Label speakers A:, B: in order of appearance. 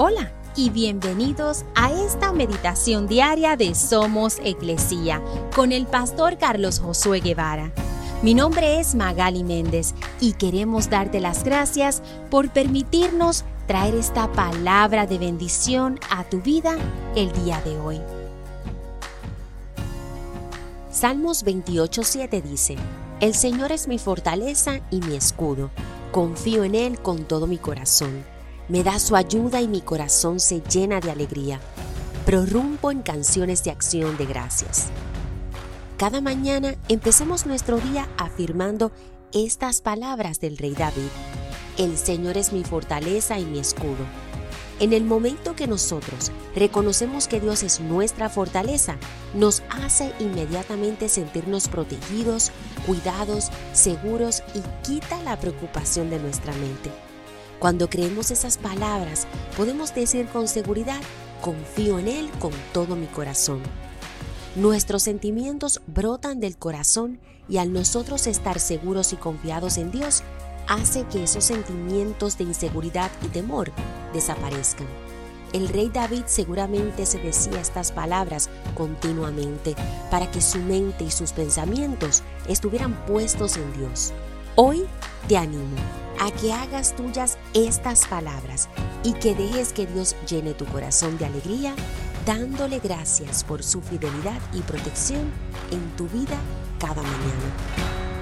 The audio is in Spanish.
A: Hola y bienvenidos a esta meditación diaria de Somos Iglesia con el pastor Carlos Josué Guevara. Mi nombre es Magali Méndez y queremos darte las gracias por permitirnos traer esta palabra de bendición a tu vida el día de hoy. Salmos 28:7 dice, El Señor es mi fortaleza y mi escudo, confío en Él con todo mi corazón me da su ayuda y mi corazón se llena de alegría. Prorrumpo en canciones de acción de gracias. Cada mañana empecemos nuestro día afirmando estas palabras del rey David. El Señor es mi fortaleza y mi escudo. En el momento que nosotros reconocemos que Dios es nuestra fortaleza, nos hace inmediatamente sentirnos protegidos, cuidados, seguros y quita la preocupación de nuestra mente. Cuando creemos esas palabras, podemos decir con seguridad, confío en Él con todo mi corazón. Nuestros sentimientos brotan del corazón y al nosotros estar seguros y confiados en Dios, hace que esos sentimientos de inseguridad y temor desaparezcan. El rey David seguramente se decía estas palabras continuamente para que su mente y sus pensamientos estuvieran puestos en Dios. Hoy te animo a que hagas tuyas estas palabras y que dejes que Dios llene tu corazón de alegría, dándole gracias por su fidelidad y protección en tu vida cada mañana.